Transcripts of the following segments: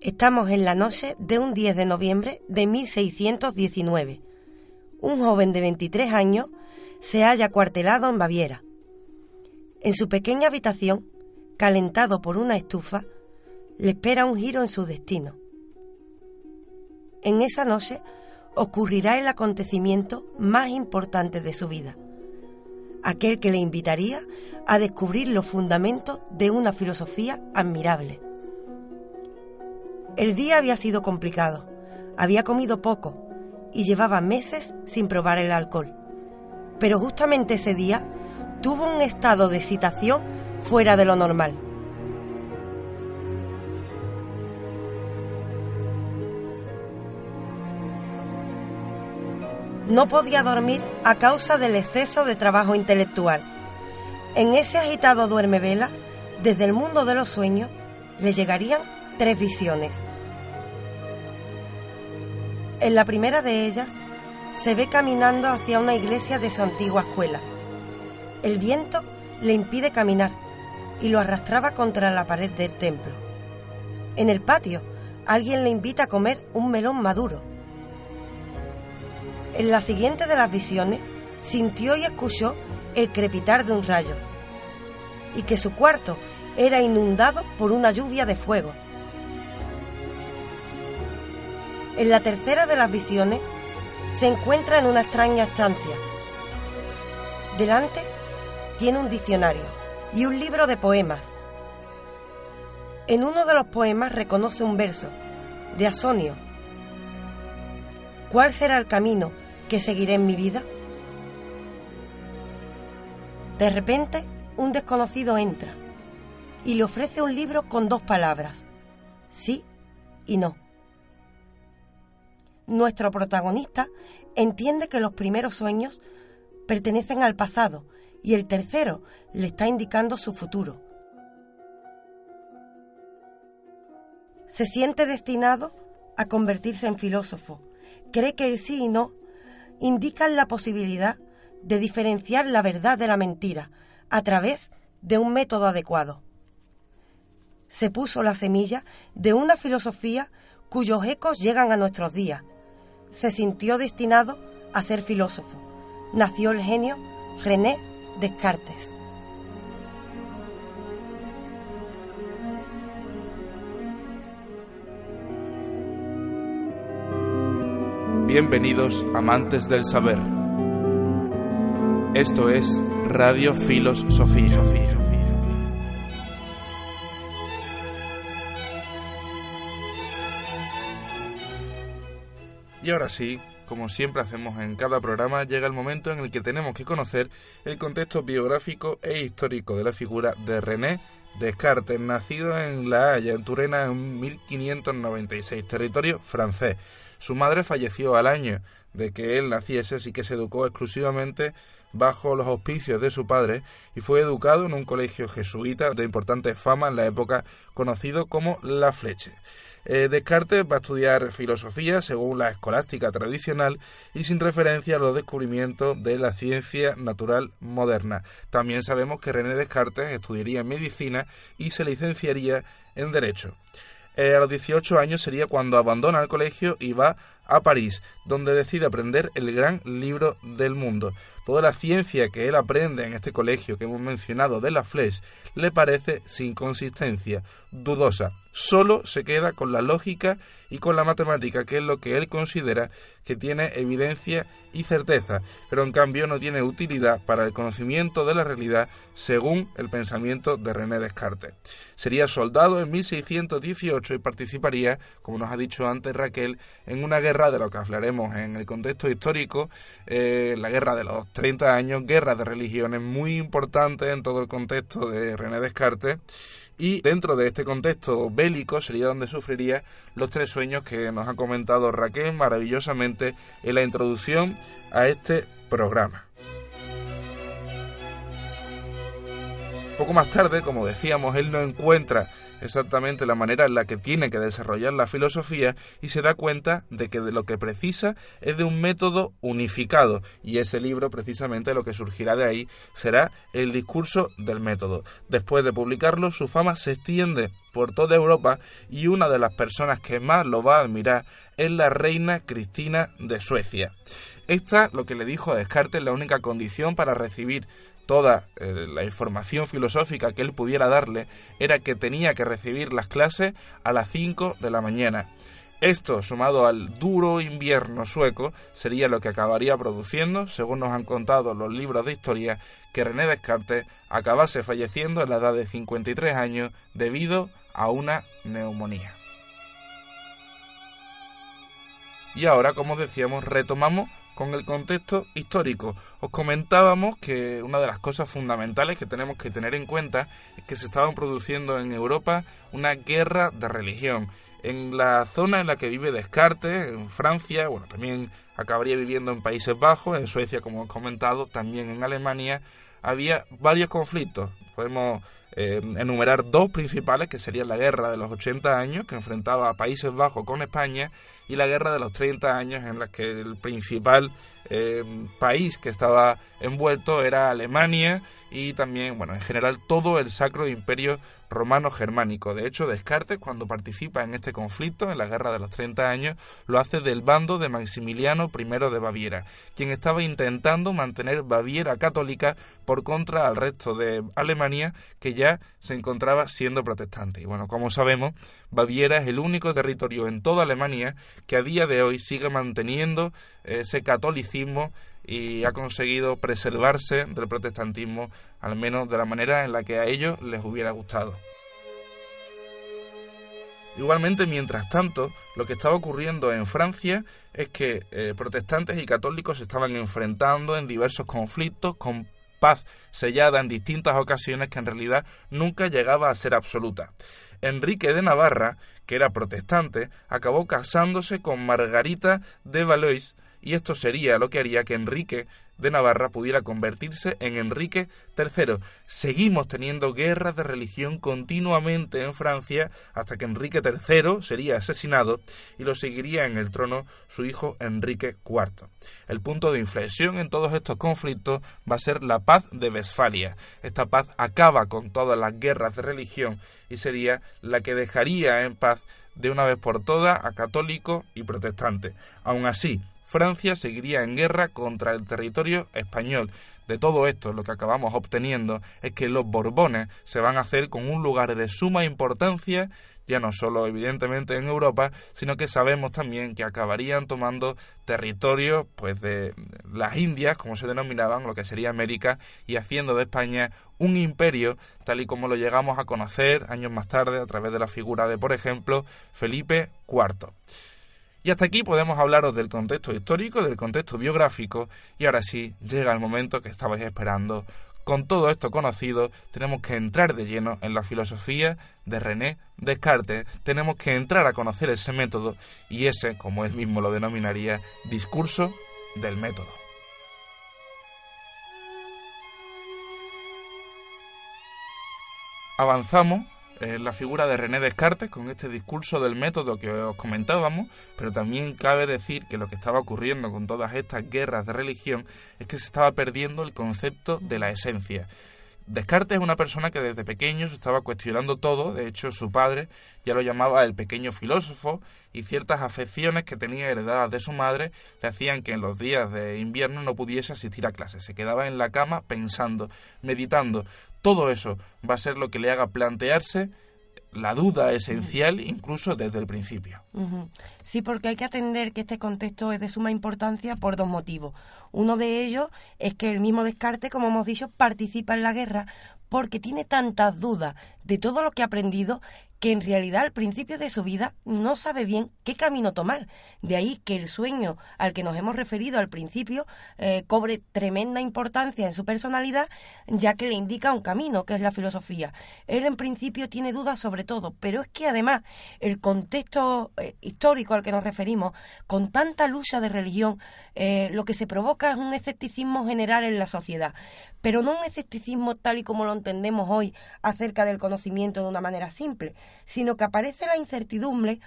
Estamos en la noche de un 10 de noviembre de 1619. Un joven de 23 años se halla cuartelado en Baviera. En su pequeña habitación, calentado por una estufa, le espera un giro en su destino. En esa noche ocurrirá el acontecimiento más importante de su vida aquel que le invitaría a descubrir los fundamentos de una filosofía admirable. El día había sido complicado, había comido poco y llevaba meses sin probar el alcohol. Pero justamente ese día tuvo un estado de excitación fuera de lo normal. No podía dormir a causa del exceso de trabajo intelectual. En ese agitado duerme vela, desde el mundo de los sueños, le llegarían tres visiones. En la primera de ellas, se ve caminando hacia una iglesia de su antigua escuela. El viento le impide caminar y lo arrastraba contra la pared del templo. En el patio, alguien le invita a comer un melón maduro en la siguiente de las visiones, sintió y escuchó el crepitar de un rayo, y que su cuarto era inundado por una lluvia de fuego. En la tercera de las visiones, se encuentra en una extraña estancia. Delante tiene un diccionario y un libro de poemas. En uno de los poemas reconoce un verso de Asonio. ¿Cuál será el camino que seguiré en mi vida? De repente, un desconocido entra y le ofrece un libro con dos palabras, sí y no. Nuestro protagonista entiende que los primeros sueños pertenecen al pasado y el tercero le está indicando su futuro. Se siente destinado a convertirse en filósofo. Cree que el sí y no indican la posibilidad de diferenciar la verdad de la mentira a través de un método adecuado. Se puso la semilla de una filosofía cuyos ecos llegan a nuestros días. Se sintió destinado a ser filósofo. Nació el genio René Descartes. Bienvenidos amantes del saber. Esto es Radio Filos Sofía. Y ahora sí, como siempre hacemos en cada programa, llega el momento en el que tenemos que conocer el contexto biográfico e histórico de la figura de René Descartes, nacido en La Haya, en Turena, en 1596, territorio francés. Su madre falleció al año de que él naciese, así que se educó exclusivamente bajo los auspicios de su padre y fue educado en un colegio jesuita de importante fama en la época conocido como La Fleche. Eh, Descartes va a estudiar filosofía según la escolástica tradicional y sin referencia a los descubrimientos de la ciencia natural moderna. También sabemos que René Descartes estudiaría medicina y se licenciaría en Derecho. Eh, a los 18 años sería cuando abandona el colegio y va a París, donde decide aprender el gran libro del mundo. Toda la ciencia que él aprende en este colegio que hemos mencionado de la Fleche le parece sin consistencia, dudosa. Solo se queda con la lógica y con la matemática, que es lo que él considera que tiene evidencia y certeza, pero en cambio no tiene utilidad para el conocimiento de la realidad según el pensamiento de René Descartes. Sería soldado en 1618 y participaría, como nos ha dicho antes Raquel, en una guerra guerra, de lo que hablaremos en el contexto histórico, eh, la guerra de los 30 años, guerra de religiones muy importante en todo el contexto de René Descartes. Y dentro de este contexto bélico sería donde sufriría los tres sueños que nos ha comentado Raquel maravillosamente en la introducción a este programa. Poco más tarde, como decíamos, él no encuentra exactamente la manera en la que tiene que desarrollar la filosofía y se da cuenta de que de lo que precisa es de un método unificado y ese libro precisamente lo que surgirá de ahí será el discurso del método. Después de publicarlo su fama se extiende por toda Europa y una de las personas que más lo va a admirar es la reina Cristina de Suecia. Esta, lo que le dijo a Descartes, la única condición para recibir toda eh, la información filosófica que él pudiera darle era que tenía que recibir las clases a las 5 de la mañana. Esto, sumado al duro invierno sueco, sería lo que acabaría produciendo, según nos han contado los libros de historia, que René Descartes acabase falleciendo a la edad de 53 años debido a una neumonía. Y ahora, como decíamos, retomamos con el contexto histórico. Os comentábamos que una de las cosas fundamentales que tenemos que tener en cuenta es que se estaban produciendo en Europa una guerra de religión. En la zona en la que vive Descartes, en Francia, bueno, también acabaría viviendo en Países Bajos, en Suecia, como he comentado, también en Alemania, había varios conflictos. Podemos eh, enumerar dos principales, que serían la guerra de los 80 años, que enfrentaba a Países Bajos con España, y la guerra de los 30 años, en la que el principal eh, país que estaba envuelto era Alemania y también, bueno, en general todo el Sacro Imperio Romano Germánico. De hecho, Descartes, cuando participa en este conflicto, en la Guerra de los 30 años, lo hace del bando de Maximiliano I de Baviera, quien estaba intentando mantener Baviera católica por contra al resto de Alemania, que ya se encontraba siendo protestante. Y bueno, como sabemos, Baviera es el único territorio en toda Alemania que a día de hoy sigue manteniendo ese catolicismo y ha conseguido preservarse del protestantismo, al menos de la manera en la que a ellos les hubiera gustado. Igualmente, mientras tanto, lo que estaba ocurriendo en Francia es que eh, protestantes y católicos se estaban enfrentando en diversos conflictos con paz sellada en distintas ocasiones que en realidad nunca llegaba a ser absoluta. Enrique de Navarra, que era protestante, acabó casándose con Margarita de Valois, y esto sería lo que haría que Enrique de Navarra pudiera convertirse en Enrique III. Seguimos teniendo guerras de religión continuamente en Francia hasta que Enrique III sería asesinado y lo seguiría en el trono su hijo Enrique IV. El punto de inflexión en todos estos conflictos va a ser la paz de Westfalia. Esta paz acaba con todas las guerras de religión y sería la que dejaría en paz de una vez por todas a católico y protestante. Aun así, Francia seguiría en guerra contra el territorio español. De todo esto, lo que acabamos obteniendo es que los Borbones se van a hacer con un lugar de suma importancia ya no solo evidentemente en Europa, sino que sabemos también que acabarían tomando territorios pues de las Indias, como se denominaban, lo que sería América, y haciendo de España un imperio tal y como lo llegamos a conocer años más tarde a través de la figura de, por ejemplo, Felipe IV. Y hasta aquí podemos hablaros del contexto histórico, del contexto biográfico, y ahora sí llega el momento que estabais esperando. Con todo esto conocido, tenemos que entrar de lleno en la filosofía de René Descartes, tenemos que entrar a conocer ese método y ese, como él mismo lo denominaría, discurso del método. Avanzamos la figura de René Descartes con este discurso del método que os comentábamos, pero también cabe decir que lo que estaba ocurriendo con todas estas guerras de religión es que se estaba perdiendo el concepto de la esencia. Descartes es una persona que desde pequeño se estaba cuestionando todo, de hecho su padre ya lo llamaba el pequeño filósofo y ciertas afecciones que tenía heredadas de su madre le hacían que en los días de invierno no pudiese asistir a clases, se quedaba en la cama pensando, meditando. Todo eso va a ser lo que le haga plantearse la duda esencial incluso desde el principio. Sí, porque hay que atender que este contexto es de suma importancia por dos motivos. Uno de ellos es que el mismo Descartes, como hemos dicho, participa en la guerra porque tiene tantas dudas de todo lo que ha aprendido que en realidad al principio de su vida no sabe bien qué camino tomar. De ahí que el sueño al que nos hemos referido al principio eh, cobre tremenda importancia en su personalidad, ya que le indica un camino, que es la filosofía. Él en principio tiene dudas sobre todo, pero es que además el contexto eh, histórico al que nos referimos, con tanta lucha de religión, eh, lo que se provoca es un escepticismo general en la sociedad pero no un escepticismo tal y como lo entendemos hoy acerca del conocimiento de una manera simple, sino que aparece la incertidumbre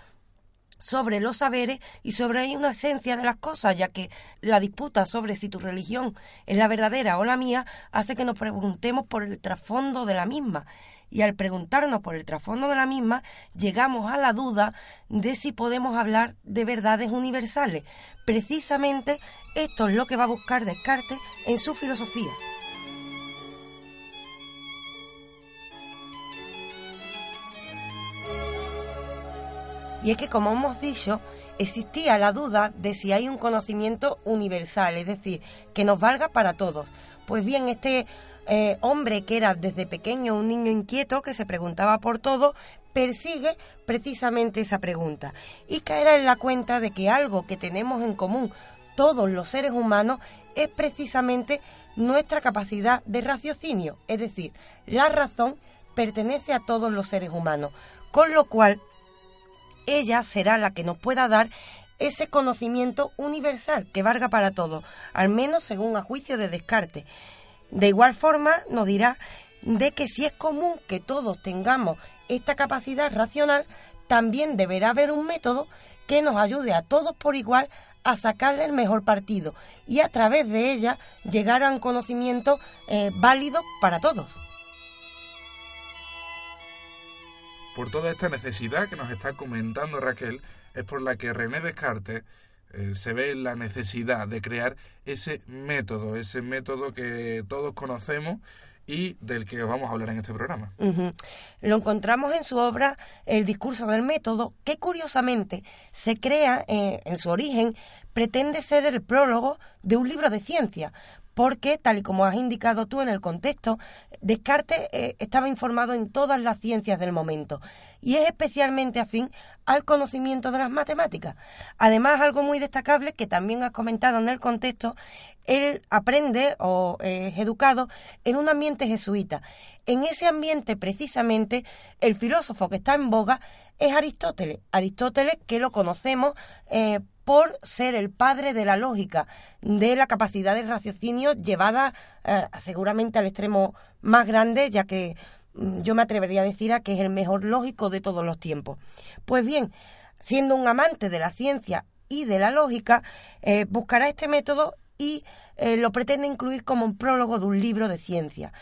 sobre los saberes y sobre una esencia de las cosas, ya que la disputa sobre si tu religión es la verdadera o la mía hace que nos preguntemos por el trasfondo de la misma. Y al preguntarnos por el trasfondo de la misma, llegamos a la duda de si podemos hablar de verdades universales. Precisamente esto es lo que va a buscar Descartes en su filosofía. Y es que, como hemos dicho, existía la duda de si hay un conocimiento universal, es decir, que nos valga para todos. Pues bien, este eh, hombre que era desde pequeño un niño inquieto que se preguntaba por todo, persigue precisamente esa pregunta y caerá en la cuenta de que algo que tenemos en común todos los seres humanos es precisamente nuestra capacidad de raciocinio, es decir, la razón pertenece a todos los seres humanos, con lo cual ella será la que nos pueda dar ese conocimiento universal que valga para todos, al menos según a juicio de Descartes. De igual forma, nos dirá de que si es común que todos tengamos esta capacidad racional, también deberá haber un método que nos ayude a todos por igual a sacarle el mejor partido y a través de ella llegar a un conocimiento eh, válido para todos. Por toda esta necesidad que nos está comentando Raquel, es por la que René Descartes eh, se ve la necesidad de crear ese método, ese método que todos conocemos y del que vamos a hablar en este programa. Lo encontramos en su obra El discurso del método, que curiosamente se crea eh, en su origen, pretende ser el prólogo de un libro de ciencia, porque, tal y como has indicado tú en el contexto, Descartes eh, estaba informado en todas las ciencias del momento y es especialmente afín al conocimiento de las matemáticas. Además, algo muy destacable que también has comentado en el contexto, él aprende o es educado en un ambiente jesuita. En ese ambiente, precisamente, el filósofo que está en boga es Aristóteles. Aristóteles que lo conocemos eh, por ser el padre de la lógica, de la capacidad de raciocinio llevada eh, seguramente al extremo más grande, ya que mm, yo me atrevería a decir a que es el mejor lógico de todos los tiempos. Pues bien, siendo un amante de la ciencia y de la lógica, eh, buscará este método y eh, lo pretende incluir como un prólogo de un libro de ciencia.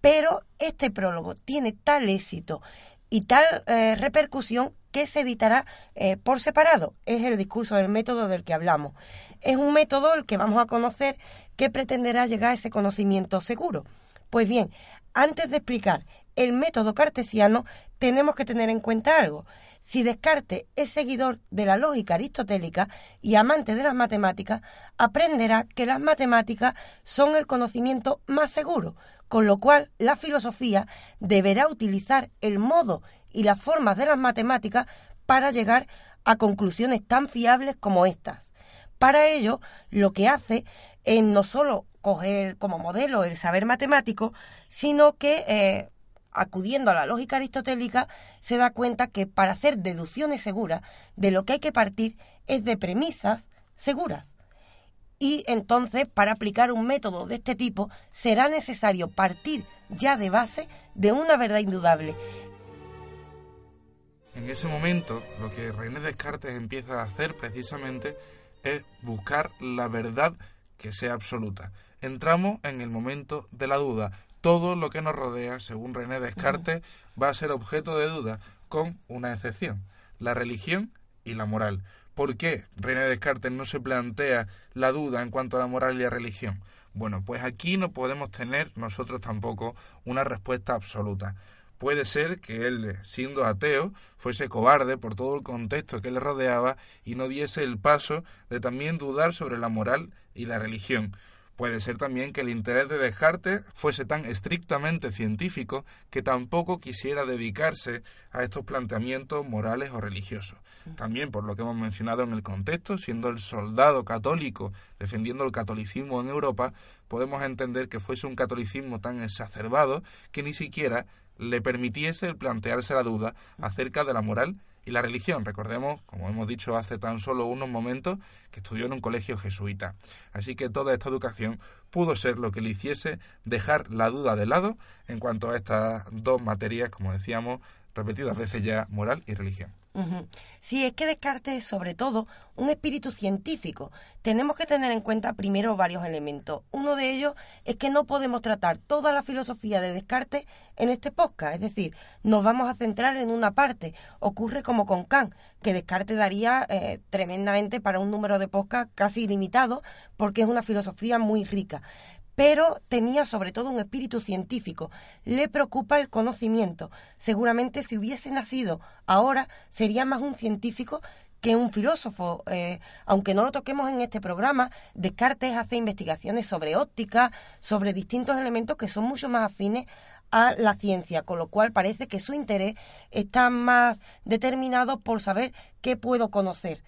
Pero este prólogo tiene tal éxito y tal repercusión que se editará eh, por separado. Es el discurso del método del que hablamos. Es un método el que vamos a conocer que pretenderá llegar a ese conocimiento seguro. Pues bien, antes de explicar el método cartesiano, tenemos que tener en cuenta algo. Si Descartes es seguidor de la lógica aristotélica y amante de las matemáticas, aprenderá que las matemáticas son el conocimiento más seguro, con lo cual la filosofía deberá utilizar el modo y las formas de las matemáticas para llegar a conclusiones tan fiables como estas. Para ello, lo que hace es no solo coger como modelo el saber matemático, sino que eh, acudiendo a la lógica aristotélica se da cuenta que para hacer deducciones seguras de lo que hay que partir es de premisas seguras. Y entonces, para aplicar un método de este tipo, será necesario partir ya de base de una verdad indudable en ese momento, lo que René Descartes empieza a hacer precisamente es buscar la verdad que sea absoluta. Entramos en el momento de la duda. Todo lo que nos rodea, según René Descartes, va a ser objeto de duda, con una excepción, la religión y la moral. ¿Por qué René Descartes no se plantea la duda en cuanto a la moral y la religión? Bueno, pues aquí no podemos tener nosotros tampoco una respuesta absoluta. Puede ser que él, siendo ateo, fuese cobarde por todo el contexto que le rodeaba y no diese el paso de también dudar sobre la moral y la religión. Puede ser también que el interés de Descartes fuese tan estrictamente científico que tampoco quisiera dedicarse a estos planteamientos morales o religiosos. También por lo que hemos mencionado en el contexto, siendo el soldado católico defendiendo el catolicismo en Europa, podemos entender que fuese un catolicismo tan exacerbado que ni siquiera le permitiese el plantearse la duda acerca de la moral y la religión. Recordemos, como hemos dicho hace tan solo unos momentos, que estudió en un colegio jesuita. Así que toda esta educación pudo ser lo que le hiciese dejar la duda de lado en cuanto a estas dos materias, como decíamos, repetidas veces ya, moral y religión. Sí, es que Descartes es sobre todo un espíritu científico. Tenemos que tener en cuenta primero varios elementos. Uno de ellos es que no podemos tratar toda la filosofía de Descartes en este podcast, es decir, nos vamos a centrar en una parte. Ocurre como con Kant, que Descartes daría eh, tremendamente para un número de podcast casi ilimitado, porque es una filosofía muy rica pero tenía sobre todo un espíritu científico. Le preocupa el conocimiento. Seguramente si hubiese nacido ahora sería más un científico que un filósofo. Eh, aunque no lo toquemos en este programa, Descartes hace investigaciones sobre óptica, sobre distintos elementos que son mucho más afines a la ciencia, con lo cual parece que su interés está más determinado por saber qué puedo conocer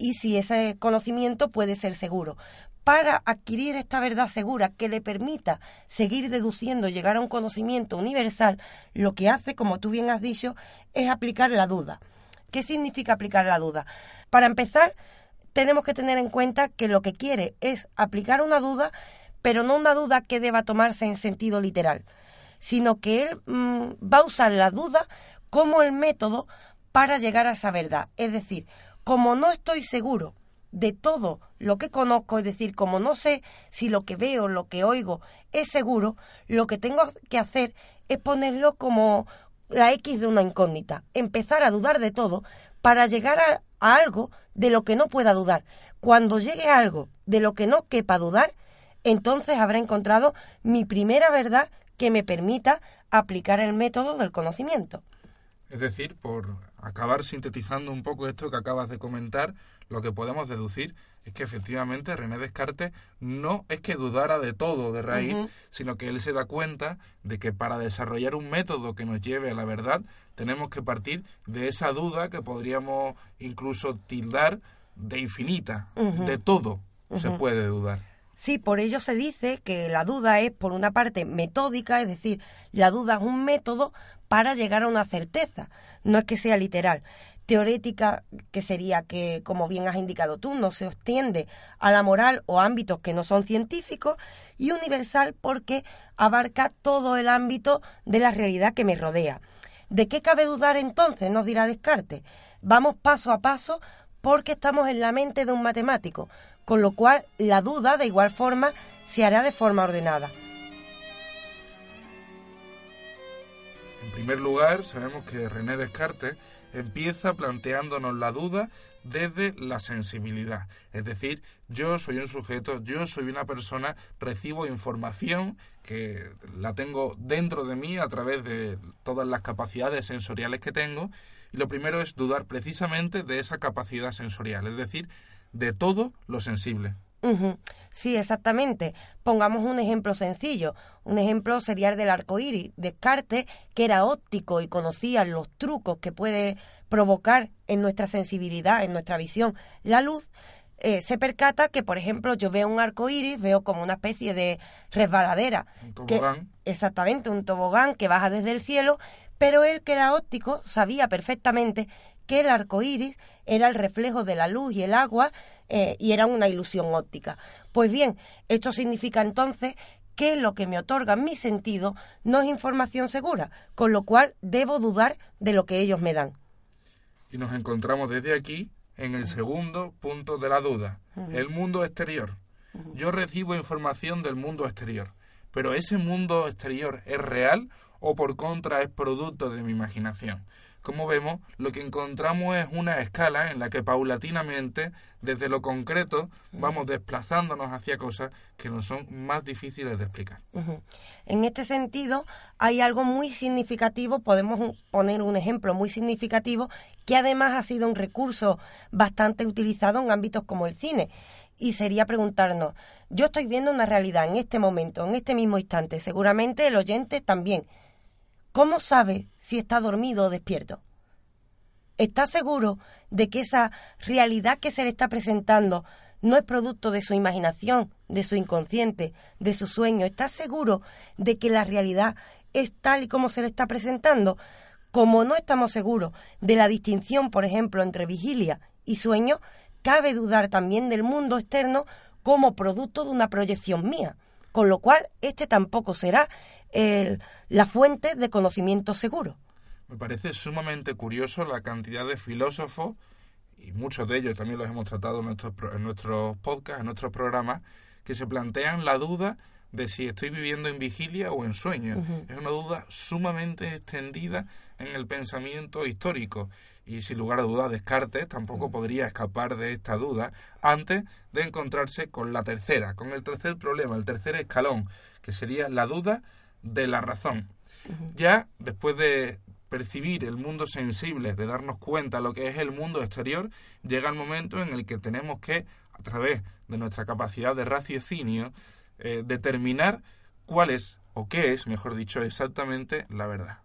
y si ese conocimiento puede ser seguro para adquirir esta verdad segura que le permita seguir deduciendo, llegar a un conocimiento universal, lo que hace, como tú bien has dicho, es aplicar la duda. ¿Qué significa aplicar la duda? Para empezar, tenemos que tener en cuenta que lo que quiere es aplicar una duda, pero no una duda que deba tomarse en sentido literal, sino que él mm, va a usar la duda como el método para llegar a esa verdad. Es decir, como no estoy seguro de todo lo que conozco, es decir, como no sé si lo que veo, lo que oigo es seguro, lo que tengo que hacer es ponerlo como la X de una incógnita, empezar a dudar de todo para llegar a, algo de lo que no pueda dudar. Cuando llegue a algo de lo que no quepa dudar, entonces habré encontrado mi primera verdad que me permita aplicar el método del conocimiento. Es decir, por acabar sintetizando un poco esto que acabas de comentar, lo que podemos deducir es que efectivamente René Descartes no es que dudara de todo de raíz, sino que él se da cuenta de que para desarrollar un método que nos lleve a la verdad, tenemos que partir de esa duda que podríamos incluso tildar de infinita, de todo se puede dudar. Sí, por ello se dice que la duda es, por una parte, metódica, es decir, la duda es un método para llegar a una certeza, no es que sea literal teorética, que sería que, como bien has indicado tú, no se extiende a la moral o ámbitos que no son científicos, y universal porque abarca todo el ámbito de la realidad que me rodea. ¿De qué cabe dudar entonces? Nos dirá Descartes. Vamos paso a paso porque estamos en la mente de un matemático, con lo cual la duda de igual forma se hará de forma ordenada. En primer lugar, sabemos que René Descartes empieza planteándonos la duda desde la sensibilidad. Es decir, yo soy un sujeto, yo soy una persona, recibo información que la tengo dentro de mí a través de todas las capacidades sensoriales que tengo. Y lo primero es dudar precisamente de esa capacidad sensorial, es decir, de todo lo sensible. Sí, exactamente. Pongamos un ejemplo sencillo. Un ejemplo sería el del arco iris. Descartes, que era óptico y conocía los trucos que puede provocar en nuestra sensibilidad, en nuestra visión, la luz, eh, se percata que, por ejemplo, yo veo un arco iris, veo como una especie de resbaladera. Un tobogán. exactamente, un tobogán que baja desde el cielo, pero él, que era óptico, sabía perfectamente que el arco iris era el reflejo de la luz y el agua eh, y era una ilusión óptica. Pues bien, esto significa entonces que lo que me otorga mi sentido no es información segura, con lo cual debo dudar de lo que ellos me dan. Y nos encontramos desde aquí en el segundo punto de la duda, el mundo exterior. Yo recibo información del mundo exterior, pero ¿ese mundo exterior es real o por contra es producto de mi imaginación? Como vemos, lo que encontramos es una escala en la que paulatinamente, desde lo concreto, vamos desplazándonos hacia cosas que nos son más difíciles de explicar. En este sentido, hay algo muy significativo, podemos poner un ejemplo muy significativo, que además ha sido un recurso bastante utilizado en ámbitos como el cine. y sería preguntarnos, yo estoy viendo una realidad en este momento, en este mismo instante, seguramente el oyente también. ¿Cómo sabe si está dormido o despierto? ¿Está seguro de que esa realidad que se le está presentando no es producto de su imaginación, de su inconsciente, de su sueño? ¿Está seguro de que la realidad es tal y como se le está presentando? Como no estamos seguros de la distinción, por ejemplo, entre vigilia y sueño, cabe dudar también del mundo externo como producto de una proyección mía, con lo cual este tampoco será la fuente de conocimiento seguro. Me parece sumamente curioso la cantidad de filósofos, y muchos de ellos también los hemos tratado en nuestros, en nuestros podcasts, en nuestros programas, que se plantean la duda de si estoy viviendo en vigilia o en sueño. Es una duda sumamente extendida en el pensamiento histórico y sin lugar a dudas Descartes tampoco podría escapar de esta duda antes de encontrarse con la tercera, con el tercer problema, el tercer escalón, que sería la duda de la razón. Ya después de percibir el mundo sensible, de darnos cuenta de lo que es el mundo exterior, llega el momento en el que tenemos que, a través de nuestra capacidad de raciocinio, eh, determinar cuál es o qué es, mejor dicho, exactamente la verdad.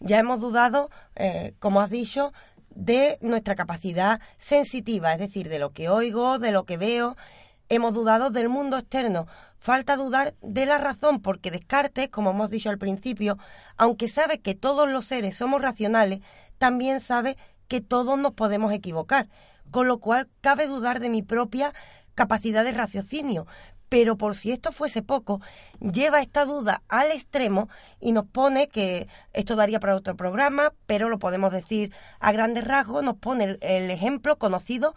Ya hemos dudado, eh, como has dicho, de nuestra capacidad sensitiva, es decir, de lo que oigo, de lo que veo. Hemos dudado del mundo externo. Falta dudar de la razón, porque Descartes, como hemos dicho al principio, aunque sabe que todos los seres somos racionales, también sabe que todos nos podemos equivocar, con lo cual cabe dudar de mi propia capacidad de raciocinio, pero por si esto fuese poco, lleva esta duda al extremo y nos pone que esto daría para otro programa, pero lo podemos decir a grandes rasgos, nos pone el, ejemplo conocido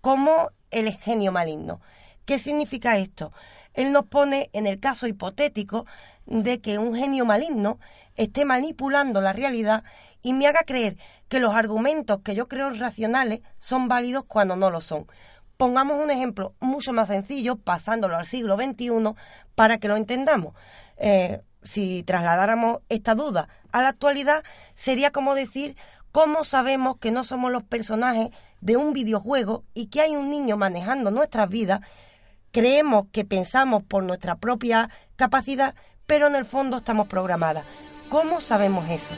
como el genio maligno. ¿Qué significa esto? Él nos pone en el caso hipotético de que un genio maligno esté manipulando la realidad y me haga creer que los argumentos que yo creo racionales son válidos cuando no lo son. Pongamos un ejemplo mucho más sencillo, pasándolo al siglo XXI, para que lo entendamos. Eh, si trasladáramos esta duda a la actualidad, sería como decir cómo sabemos que no somos los personajes de un videojuego y que hay un niño manejando nuestras vidas, creemos que pensamos por nuestra propia capacidad, pero en el fondo estamos programadas. ¿Cómo sabemos eso?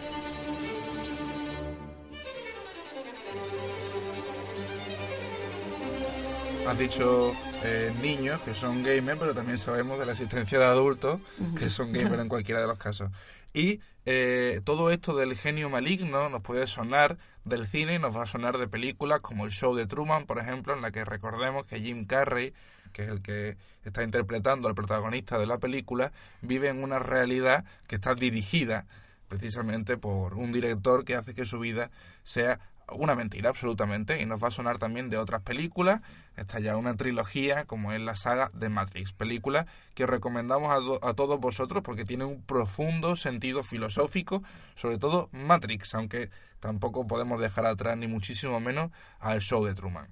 Has dicho eh, niños que son gamers, pero también sabemos de la existencia de adultos que son gamers en cualquiera de los casos. Y eh, todo esto del genio maligno nos puede sonar del cine y nos va a sonar de películas como el show de Truman, por ejemplo, en la que recordemos que Jim Carrey, que es el que está interpretando al protagonista de la película, vive en una realidad que está dirigida precisamente por un director que hace que su vida sea una mentira absolutamente y nos va a sonar también de otras películas. Está ya una trilogía como es la saga de Matrix, película que recomendamos a, a, todos vosotros porque tiene un profundo sentido filosófico, sobre todo Matrix, aunque tampoco podemos dejar atrás ni muchísimo menos al show de Truman.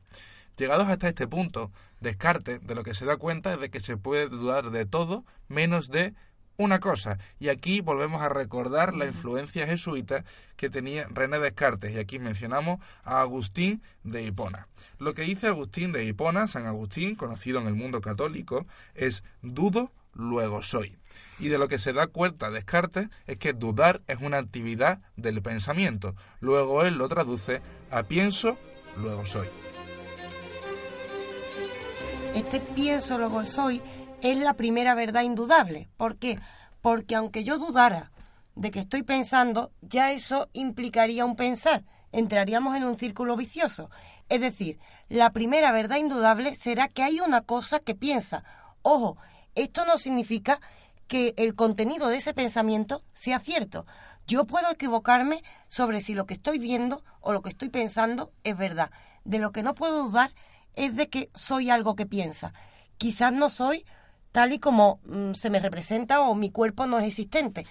Llegados hasta este punto, Descartes de lo que se da cuenta es de que se puede dudar de todo menos de una cosa. Y aquí volvemos a recordar la influencia jesuita que tenía René Descartes. Y aquí mencionamos a Agustín de Hipona. Lo que dice Agustín de Hipona, San Agustín, conocido en el mundo católico, es dudo, luego soy. Y de lo que se da cuenta Descartes es que dudar es una actividad del pensamiento. Luego él lo traduce a pienso, luego soy. Este pienso, luego soy es la primera verdad indudable. ¿Por qué? Porque aunque yo dudara de que estoy pensando, ya eso implicaría un pensar. Entraríamos en un círculo vicioso. Es decir, la primera verdad indudable será que hay una cosa que piensa. Ojo, esto no significa que el contenido de ese pensamiento sea cierto. Yo puedo equivocarme sobre si lo que estoy viendo o lo que estoy pensando es verdad. De lo que no puedo dudar es de que soy algo que piensa. Quizás no soy tal y como mm, se me representa o mi cuerpo no es existente,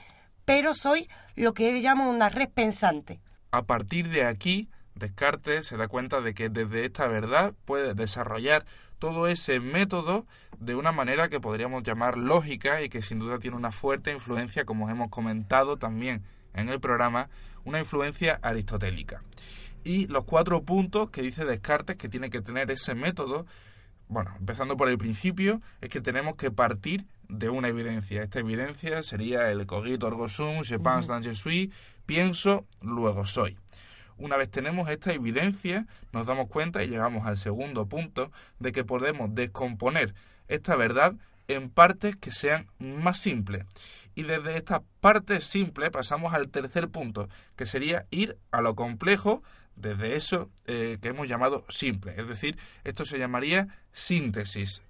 pero soy lo que él llama una red pensante. A partir de aquí, Descartes se da cuenta de que desde esta verdad puede desarrollar todo ese método de una manera que podríamos llamar lógica y que sin duda tiene una fuerte influencia, como hemos comentado también en el programa, una influencia aristotélica. Y los cuatro puntos que dice Descartes que tiene que tener ese método bueno, empezando por el principio, es que tenemos que partir de una evidencia. Esta evidencia sería el cogito ergo sum, je pense dans je suis, pienso, luego soy. Una vez tenemos esta evidencia, nos damos cuenta y llegamos al segundo punto de que podemos descomponer esta verdad en partes que sean más simples. Y desde esta parte simple pasamos al tercer punto, que sería ir a lo complejo desde eso eh, que hemos llamado simple. Es decir, esto se llamaría síntesis,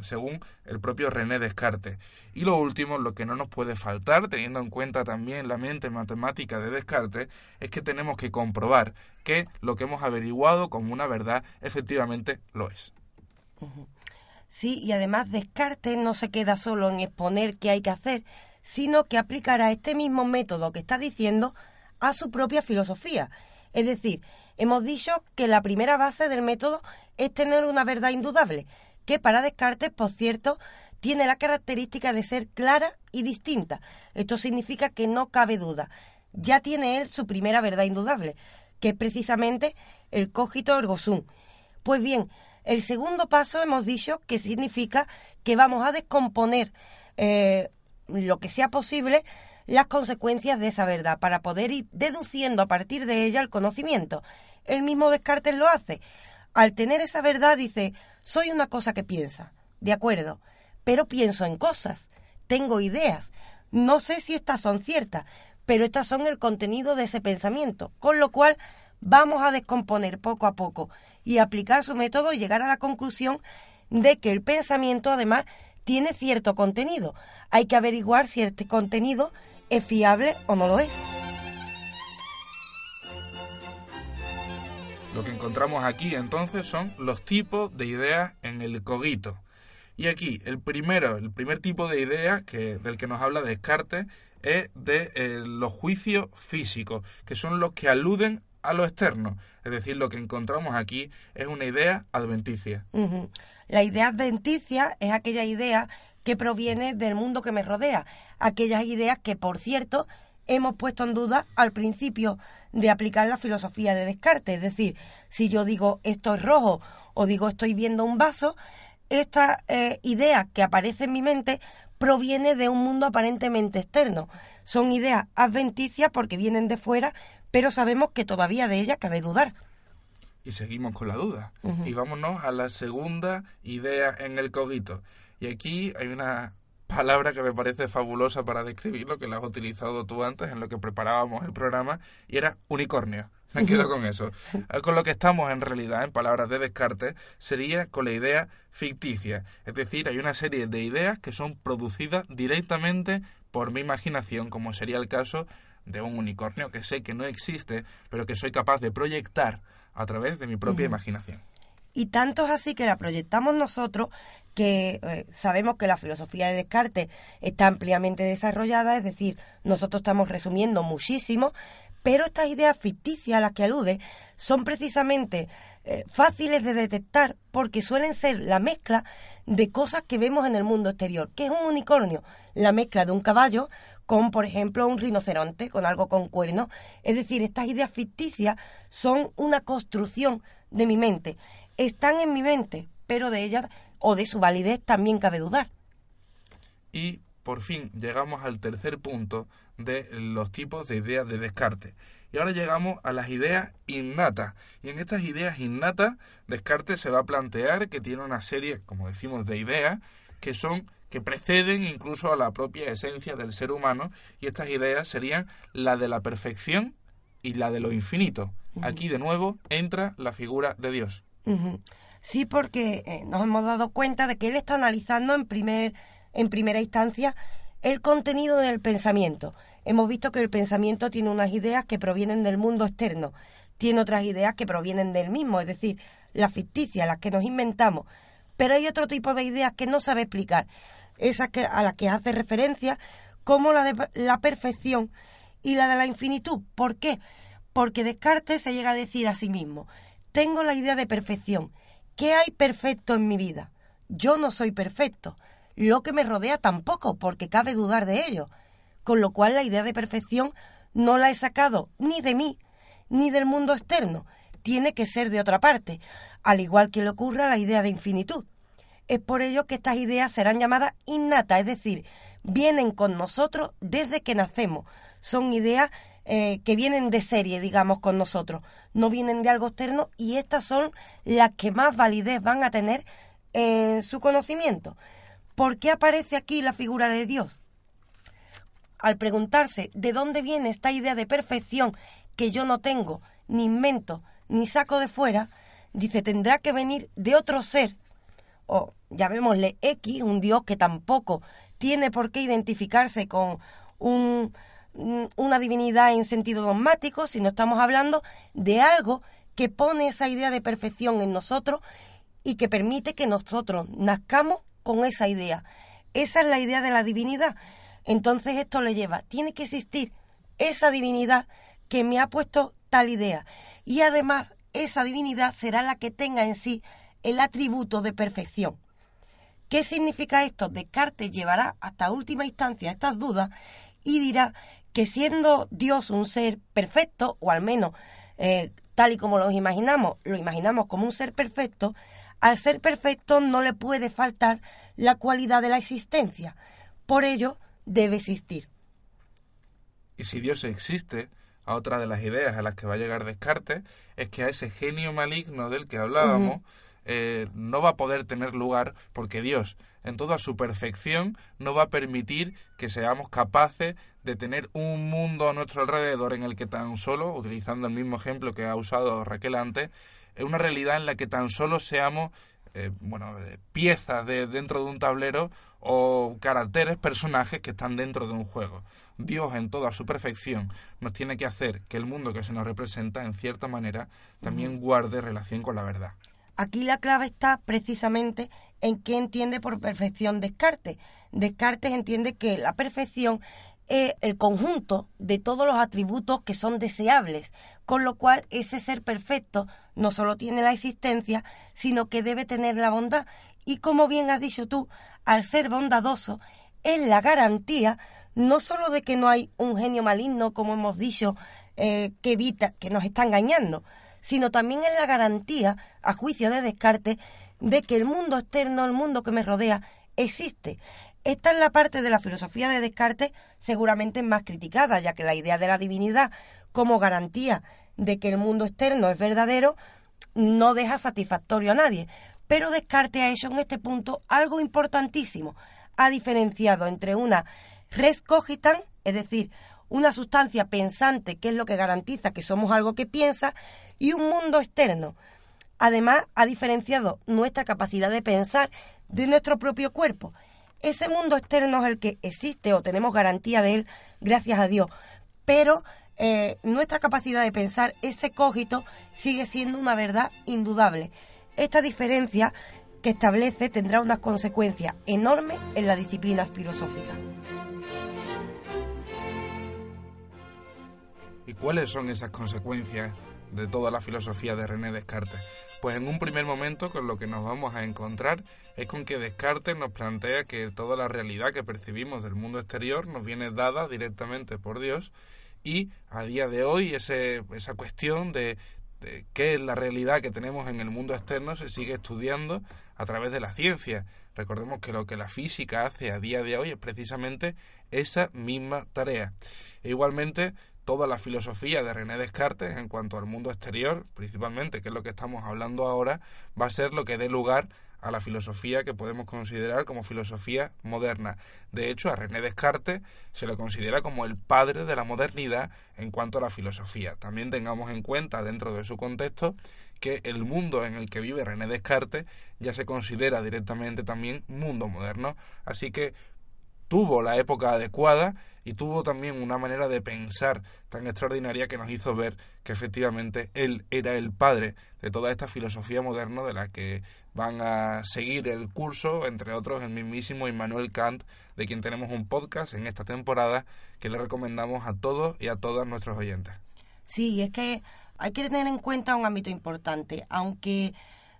según el propio René Descartes. Y lo último, lo que no nos puede faltar, teniendo en cuenta también la mente matemática de Descartes, es que tenemos que comprobar que lo que hemos averiguado como una verdad efectivamente lo es. Sí, y además Descartes no se queda solo en exponer qué hay que hacer, sino que aplicará este mismo método que está diciendo a su propia filosofía. Es decir, hemos dicho que la primera base del método es tener una verdad indudable, que para Descartes, por cierto, tiene la característica de ser clara y distinta. Esto significa que no cabe duda. Ya tiene él su primera verdad indudable, que es precisamente el cogito ergo sum. Pues bien, el segundo paso hemos dicho que significa que vamos a descomponer eh, lo que sea posible las consecuencias de esa verdad para poder ir deduciendo a partir de ella el conocimiento. El mismo Descartes lo hace. Al tener esa verdad dice, soy una cosa que piensa, de acuerdo, pero pienso en cosas, tengo ideas, no sé si estas son ciertas, pero estas son el contenido de ese pensamiento, con lo cual vamos a descomponer poco a poco y aplicar su método y llegar a la conclusión de que el pensamiento además tiene cierto contenido. Hay que averiguar si este contenido es fiable o no lo es. Lo que encontramos aquí entonces son los tipos de ideas en el cogito. Y aquí el primero, el primer tipo de idea que, del que nos habla Descartes es de eh, los juicios físicos, que son los que aluden a lo externo. Es decir, lo que encontramos aquí es una idea adventicia. La idea adventicia es aquella idea que proviene del mundo que me rodea, aquellas ideas que, por cierto, hemos puesto en duda al principio de aplicar la filosofía de Descartes. Es decir, si yo digo esto es rojo o digo estoy viendo un vaso, esta eh, idea que aparece en mi mente proviene de un mundo aparentemente externo. Son ideas adventicias porque vienen de fuera, pero sabemos que todavía de ella cabe dudar. Y seguimos con la duda. Y vámonos a la segunda idea en el cogito. Y aquí hay una palabra que me parece fabulosa para describirlo, que la has utilizado tú antes en lo que preparábamos el programa, y era unicornio. Me quedo con eso. Con lo que estamos en realidad, en palabras de Descartes, sería con la idea ficticia. Es decir, hay una serie de ideas que son producidas directamente por mi imaginación, como sería el caso de un unicornio que sé que no existe, pero que soy capaz de proyectar a través de mi propia imaginación. Y tanto es así que la proyectamos nosotros que eh, sabemos que la filosofía de Descartes está ampliamente desarrollada, es decir, nosotros estamos resumiendo muchísimo, pero estas ideas ficticias a las que alude son precisamente eh, fáciles de detectar porque suelen ser la mezcla de cosas que vemos en el mundo exterior. ¿Qué es un unicornio? La mezcla de un caballo con, por ejemplo, un rinoceronte, con algo con cuernos. Es decir, estas ideas ficticias son una construcción de mi mente. Están en mi mente, pero de ellas o de su validez también cabe dudar. Y por fin llegamos al tercer punto de los tipos de ideas de Descartes. Y ahora llegamos a las ideas innatas. Y en estas ideas innatas, Descartes se va a plantear que tiene una serie, como decimos, de ideas que son que preceden incluso a la propia esencia del ser humano y estas ideas serían la de la perfección y la de lo infinito. Aquí de nuevo entra la figura de Dios. Sí, porque eh, nos hemos dado cuenta de que él está analizando en, primer, en primera instancia el contenido del pensamiento. Hemos visto que el pensamiento tiene unas ideas que provienen del mundo externo, tiene otras ideas que provienen del mismo, es decir, las ficticias, las que nos inventamos. Pero hay otro tipo de ideas que no sabe explicar esas que, a las que hace referencia, como la de la perfección y la de la infinitud. ¿Por qué? Porque Descartes se llega a decir a sí mismo, tengo la idea de perfección. ¿Qué hay perfecto en mi vida? Yo no soy perfecto. Lo que me rodea tampoco, porque cabe dudar de ello. Con lo cual la idea de perfección no la he sacado ni de mí, ni del mundo externo. Tiene que ser de otra parte, al igual que le ocurra la idea de infinitud. es por ello que estas ideas serán llamadas innatas, es decir, vienen con nosotros desde que nacemos. Son ideas eh, que vienen de serie, digamos, con nosotros. No vienen de algo externo y estas son las que más validez van a tener en su conocimiento. ¿Por qué aparece aquí la figura de Dios? Al preguntarse de dónde viene esta idea de perfección que yo no tengo, ni invento, ni saco de fuera, dice, tendrá que venir de otro ser, o llamémosle X, un Dios que tampoco tiene por qué identificarse con un, una divinidad en sentido dogmático, sino estamos hablando de algo que pone esa idea de perfección en nosotros y que permite que nosotros nazcamos con esa idea. Esa es la idea de la divinidad. Entonces esto le lleva, tiene que existir esa divinidad que me ha puesto tal idea. Y además esa divinidad será la que tenga en sí el atributo de perfección. ¿Qué significa esto? Descartes llevará hasta última instancia estas dudas y dirá que siendo Dios un ser perfecto, o al menos eh, tal y como lo imaginamos, lo imaginamos como un ser perfecto, al ser perfecto no le puede faltar la cualidad de la existencia. Por ello, debe existir. Y si Dios existe, a otra de las ideas a las que va a llegar Descartes es que a ese genio maligno del que hablábamos eh, no va a poder tener lugar porque Dios, en toda su perfección, no va a permitir que seamos capaces de tener un mundo a nuestro alrededor en el que tan solo, utilizando el mismo ejemplo que ha usado Raquel antes, es una realidad en la que tan solo seamos eh, bueno, piezas de, dentro de un tablero o caracteres, personajes que están dentro de un juego. Dios en toda su perfección nos tiene que hacer que el mundo que se nos representa, en cierta manera, también guarde relación con la verdad. Aquí la clave está precisamente en qué entiende por perfección Descartes. Descartes entiende que la perfección es el conjunto de todos los atributos que son deseables, con lo cual ese ser perfecto no solo tiene la existencia, sino que debe tener la bondad. Y como bien has dicho tú, al ser bondadoso, es la garantía no solo de que no hay un genio maligno, como hemos dicho, eh, que evita, que nos está engañando, sino también es la garantía, a juicio de Descartes, de que el mundo externo, el mundo que me rodea, existe. Esta es la parte de la filosofía de Descartes seguramente más criticada, ya que la idea de la divinidad como garantía de que el mundo externo es verdadero no deja satisfactorio a nadie. Pero Descartes ha hecho en este punto algo importantísimo. Ha diferenciado entre una res cogitan, es decir, una sustancia pensante, que es lo que garantiza que somos algo que piensa, y un mundo externo. Además, ha diferenciado nuestra capacidad de pensar de nuestro propio cuerpo. Ese mundo externo es el que existe o tenemos garantía de él, gracias a Dios. Pero eh, nuestra capacidad de pensar, ese cogito, sigue siendo una verdad indudable. Esta diferencia que establece tendrá unas consecuencias enormes en la disciplina filosófica. ¿Y cuáles son esas consecuencias de toda la filosofía de René Descartes? Pues en un primer momento con lo que nos vamos a encontrar es con que Descartes nos plantea que toda la realidad que percibimos del mundo exterior nos viene dada directamente por Dios y a día de hoy ese, esa cuestión de, qué es la realidad que tenemos en el mundo externo se sigue estudiando a través de la ciencia. Recordemos que lo que la física hace a día de hoy es precisamente esa misma tarea. E igualmente, toda la filosofía de René Descartes en cuanto al mundo exterior, principalmente, que es lo que estamos hablando ahora, va a ser lo que dé lugar a la filosofía que podemos considerar como filosofía moderna. De hecho, a René Descartes se le considera como el padre de la modernidad en cuanto a la filosofía. También tengamos en cuenta, dentro de su contexto, que el mundo en el que vive René Descartes ya se considera directamente también mundo moderno. Así que tuvo la época adecuada y tuvo también una manera de pensar tan extraordinaria que nos hizo ver que efectivamente él era el padre de toda esta filosofía moderna de la que van a seguir el curso, entre otros el mismísimo Immanuel Kant, de quien tenemos un podcast en esta temporada que le recomendamos a todos y a todas nuestros oyentes. Sí, es que hay que tener en cuenta un ámbito importante, aunque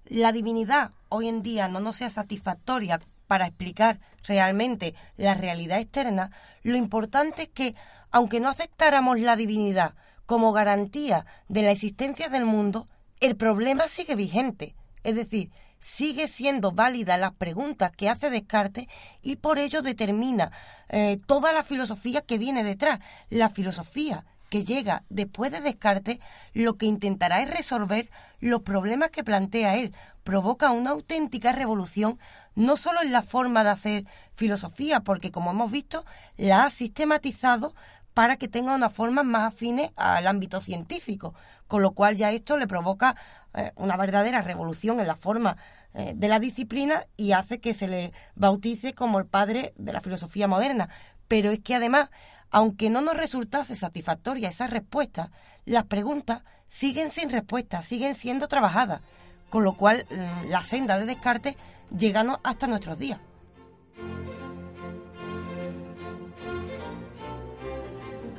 la divinidad hoy en día no nos sea satisfactoria para explicar realmente la realidad externa, lo importante es que, aunque no aceptáramos la divinidad como garantía de la existencia del mundo, el problema sigue vigente. Es decir, sigue siendo válida las preguntas que hace Descartes y por ello determina eh, toda la filosofía que viene detrás. La filosofía que llega después de Descartes lo que intentará es resolver los problemas que plantea él. Provoca una auténtica revolución no solo en la forma de hacer filosofía, porque como hemos visto, la ha sistematizado para que tenga una forma más afines al ámbito científico, con lo cual ya esto le provoca eh, una verdadera revolución en la forma eh, de la disciplina y hace que se le bautice como el padre de la filosofía moderna. Pero es que además aunque no nos resultase satisfactoria esa respuesta, las preguntas siguen sin respuesta, siguen siendo trabajadas, con lo cual mm, la senda de Descartes llega hasta nuestros días.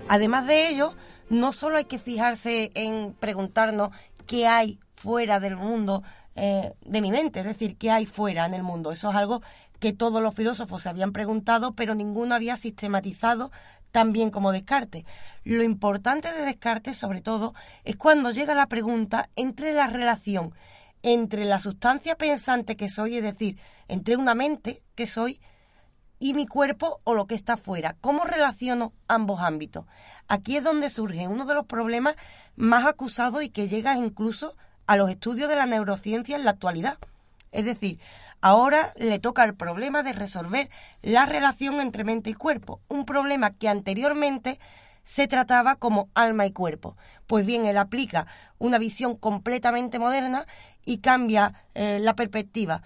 Además de ello, no solo hay que fijarse en preguntarnos qué hay fuera del mundo eh, de mi mente, es decir, qué hay fuera en el mundo. Eso es algo que todos los filósofos se habían preguntado, pero ninguno había sistematizado también como Descartes. Lo importante de Descartes, sobre todo, es cuando llega la pregunta entre la relación entre la sustancia pensante que soy, es decir, entre una mente que soy y mi cuerpo o lo que está fuera. ¿Cómo relaciono ambos ámbitos? Aquí es donde surge uno de los problemas más acusados y que llega incluso a los estudios de la neurociencia en la actualidad. Es decir, Ahora le toca el problema de resolver la relación entre mente y cuerpo, un problema que anteriormente se trataba como alma y cuerpo. Pues bien, él aplica una visión completamente moderna y cambia eh, la perspectiva.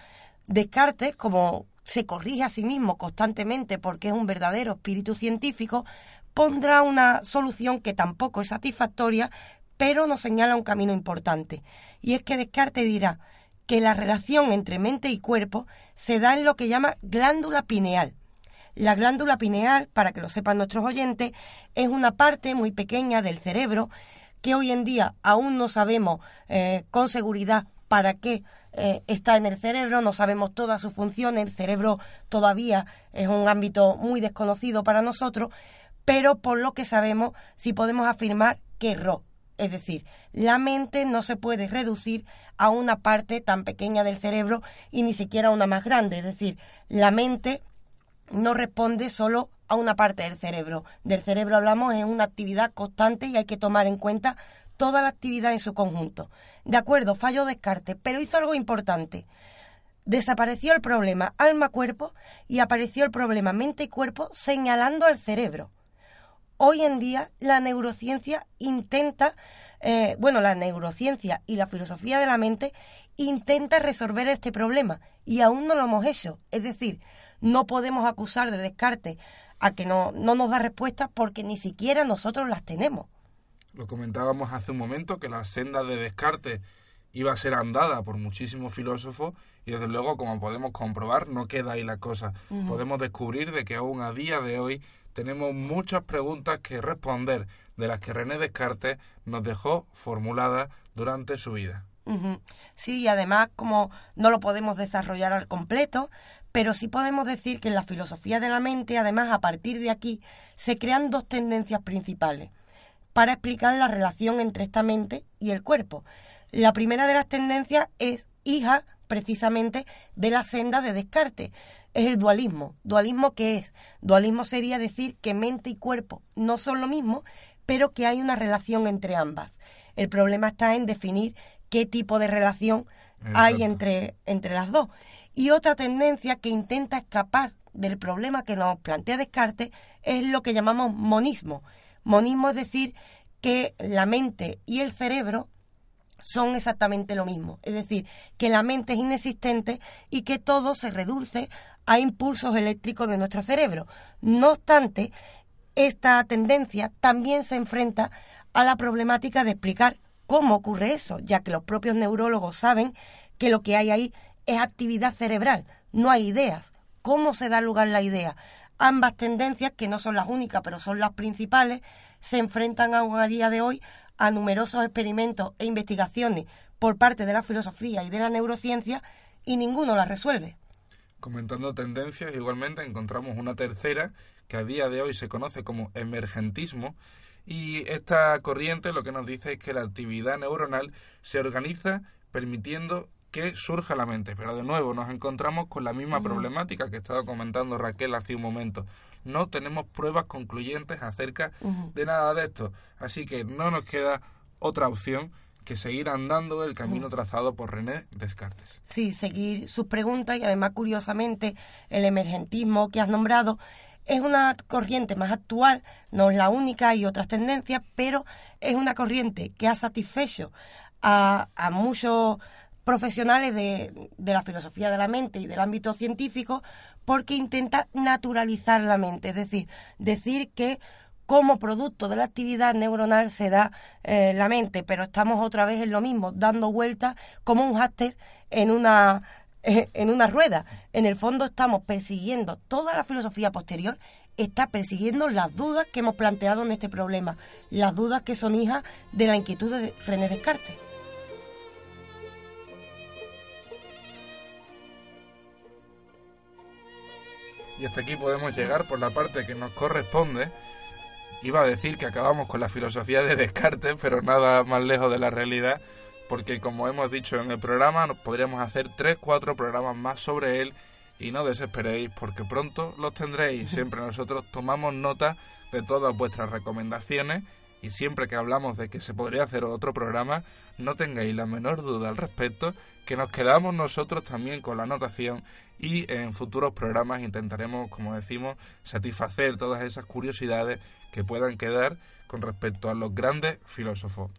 Descartes, como se corrige a sí mismo constantemente porque es un verdadero espíritu científico, pondrá una solución que tampoco es satisfactoria, pero nos señala un camino importante. Y es que Descartes dirá, que la relación entre mente y cuerpo se da en lo que llama glándula pineal. La glándula pineal, para que lo sepan nuestros oyentes, es una parte muy pequeña del cerebro que hoy en día aún no sabemos eh, con seguridad para qué eh, está en el cerebro, no sabemos todas sus funciones, el cerebro todavía es un ámbito muy desconocido para nosotros, pero por lo que sabemos sí podemos afirmar que ro, es decir, la mente no se puede reducir a una parte tan pequeña del cerebro y ni siquiera a una más grande. Es decir, la mente no responde solo a una parte del cerebro. Del cerebro hablamos en una actividad constante y hay que tomar en cuenta toda la actividad en su conjunto. De acuerdo, fallo descarte, pero hizo algo importante. Desapareció el problema alma-cuerpo y apareció el problema mente y cuerpo señalando al cerebro. Hoy en día la neurociencia intenta eh, bueno, la neurociencia y la filosofía de la mente intenta resolver este problema y aún no lo hemos hecho. Es decir, no podemos acusar de Descartes a que no, no nos da respuestas porque ni siquiera nosotros las tenemos. Lo comentábamos hace un momento que la senda de Descartes iba a ser andada por muchísimos filósofos y desde luego, como podemos comprobar, no queda ahí la cosa. Podemos descubrir de que aún a día de hoy tenemos muchas preguntas que responder de las que René Descartes nos dejó formuladas durante su vida. Sí, y además como no lo podemos desarrollar al completo, pero sí podemos decir que en la filosofía de la mente, además, a partir de aquí, se crean dos tendencias principales para explicar la relación entre esta mente y el cuerpo. La primera de las tendencias es hija precisamente de la senda de Descartes, es el dualismo. ¿Dualismo qué es? Dualismo sería decir que mente y cuerpo no son lo mismo, pero que hay una relación entre ambas. El problema está en definir qué tipo de relación hay entre, entre las dos. Y otra tendencia que intenta escapar del problema que nos plantea Descartes es lo que llamamos monismo. Monismo es decir que la mente y el cerebro son exactamente lo mismo. Es decir, que la mente es inexistente y que todo se reduce a impulsos eléctricos de nuestro cerebro. No obstante, esta tendencia también se enfrenta a la problemática de explicar cómo ocurre eso, ya que los propios neurólogos saben que lo que hay ahí es actividad cerebral, no hay ideas. ¿Cómo se da lugar la idea? Ambas tendencias, que no son las únicas, pero son las principales, se enfrentan aún a día de hoy a numerosos experimentos e investigaciones por parte de la filosofía y de la neurociencia y ninguno las resuelve. Comentando tendencias, igualmente encontramos una tercera que a día de hoy se conoce como emergentismo y esta corriente lo que nos dice es que la actividad neuronal se organiza permitiendo que surja a la mente. Pero de nuevo nos encontramos con la misma problemática que estaba comentando Raquel hace un momento. No tenemos pruebas concluyentes acerca de nada de esto. Así que no nos queda otra opción que seguir andando el camino trazado por René Descartes. Sí, seguir sus preguntas y además curiosamente el emergentismo que has nombrado es una corriente más actual, no es la única, hay otras tendencias, pero es una corriente que ha satisfecho a, a muchos profesionales de, la filosofía de la mente y del ámbito científico porque intenta naturalizar la mente, es decir, decir que como producto de la actividad neuronal se da eh, la mente, pero estamos otra vez en lo mismo, dando vueltas como un háster en una, en una rueda. En el fondo estamos persiguiendo toda la filosofía posterior está persiguiendo las dudas que hemos planteado en este problema, las dudas que son hijas de la inquietud de René Descartes. Y hasta aquí podemos llegar por la parte que nos corresponde Iba a decir que acabamos con la filosofía de Descartes, pero nada más lejos de la realidad, porque como hemos dicho en el programa, nos podríamos hacer tres, cuatro programas más sobre él y no desesperéis porque pronto los tendréis. Siempre nosotros tomamos nota de todas vuestras recomendaciones y siempre que hablamos de que se podría hacer otro programa, no tengáis la menor duda al respecto, que nos quedamos nosotros también con la anotación y en futuros programas intentaremos, como decimos, satisfacer todas esas curiosidades que puedan quedar con respecto a los grandes filósofos.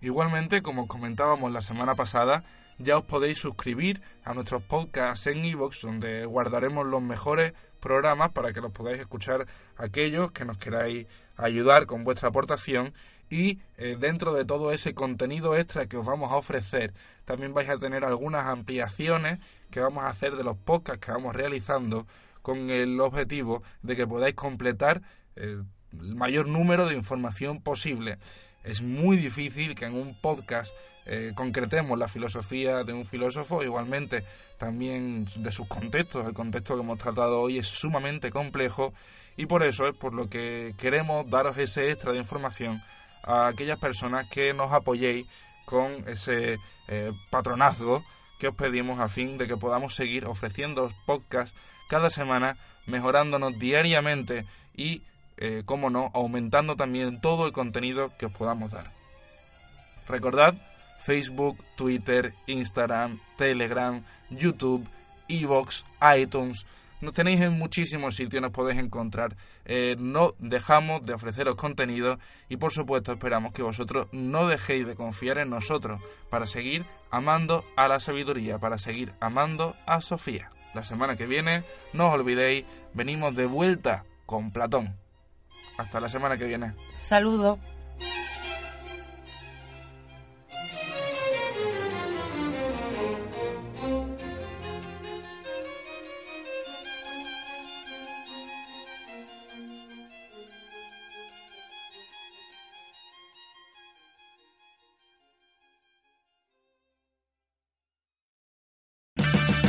Igualmente, como comentábamos la semana pasada, ya os podéis suscribir a nuestros podcasts en iVoox, donde guardaremos los mejores programas para que los podáis escuchar aquellos que nos queráis ayudar con vuestra aportación y eh, dentro de todo ese contenido extra que os vamos a ofrecer también vais a tener algunas ampliaciones que vamos a hacer de los podcasts que vamos realizando con el objetivo de que podáis completar eh, el mayor número de información posible. Es muy difícil que en un podcast eh, concretemos la filosofía de un filósofo, igualmente también de sus contextos. El contexto que hemos tratado hoy es sumamente complejo y por eso es por lo que queremos daros ese extra de información a aquellas personas que nos apoyéis con ese eh, patronazgo que os pedimos a fin de que podamos seguir ofreciendo podcasts cada semana, mejorándonos diariamente y, eh, como no, aumentando también todo el contenido que os podamos dar. Recordad Facebook, Twitter, Instagram, Telegram, YouTube, Evox, iTunes. Nos tenéis en muchísimos sitios, nos podéis encontrar. Eh, no dejamos de ofreceros contenido y por supuesto esperamos que vosotros no dejéis de confiar en nosotros para seguir amando a la sabiduría, para seguir amando a Sofía. La semana que viene, no os olvidéis, venimos de vuelta con Platón. Hasta la semana que viene. Saludos.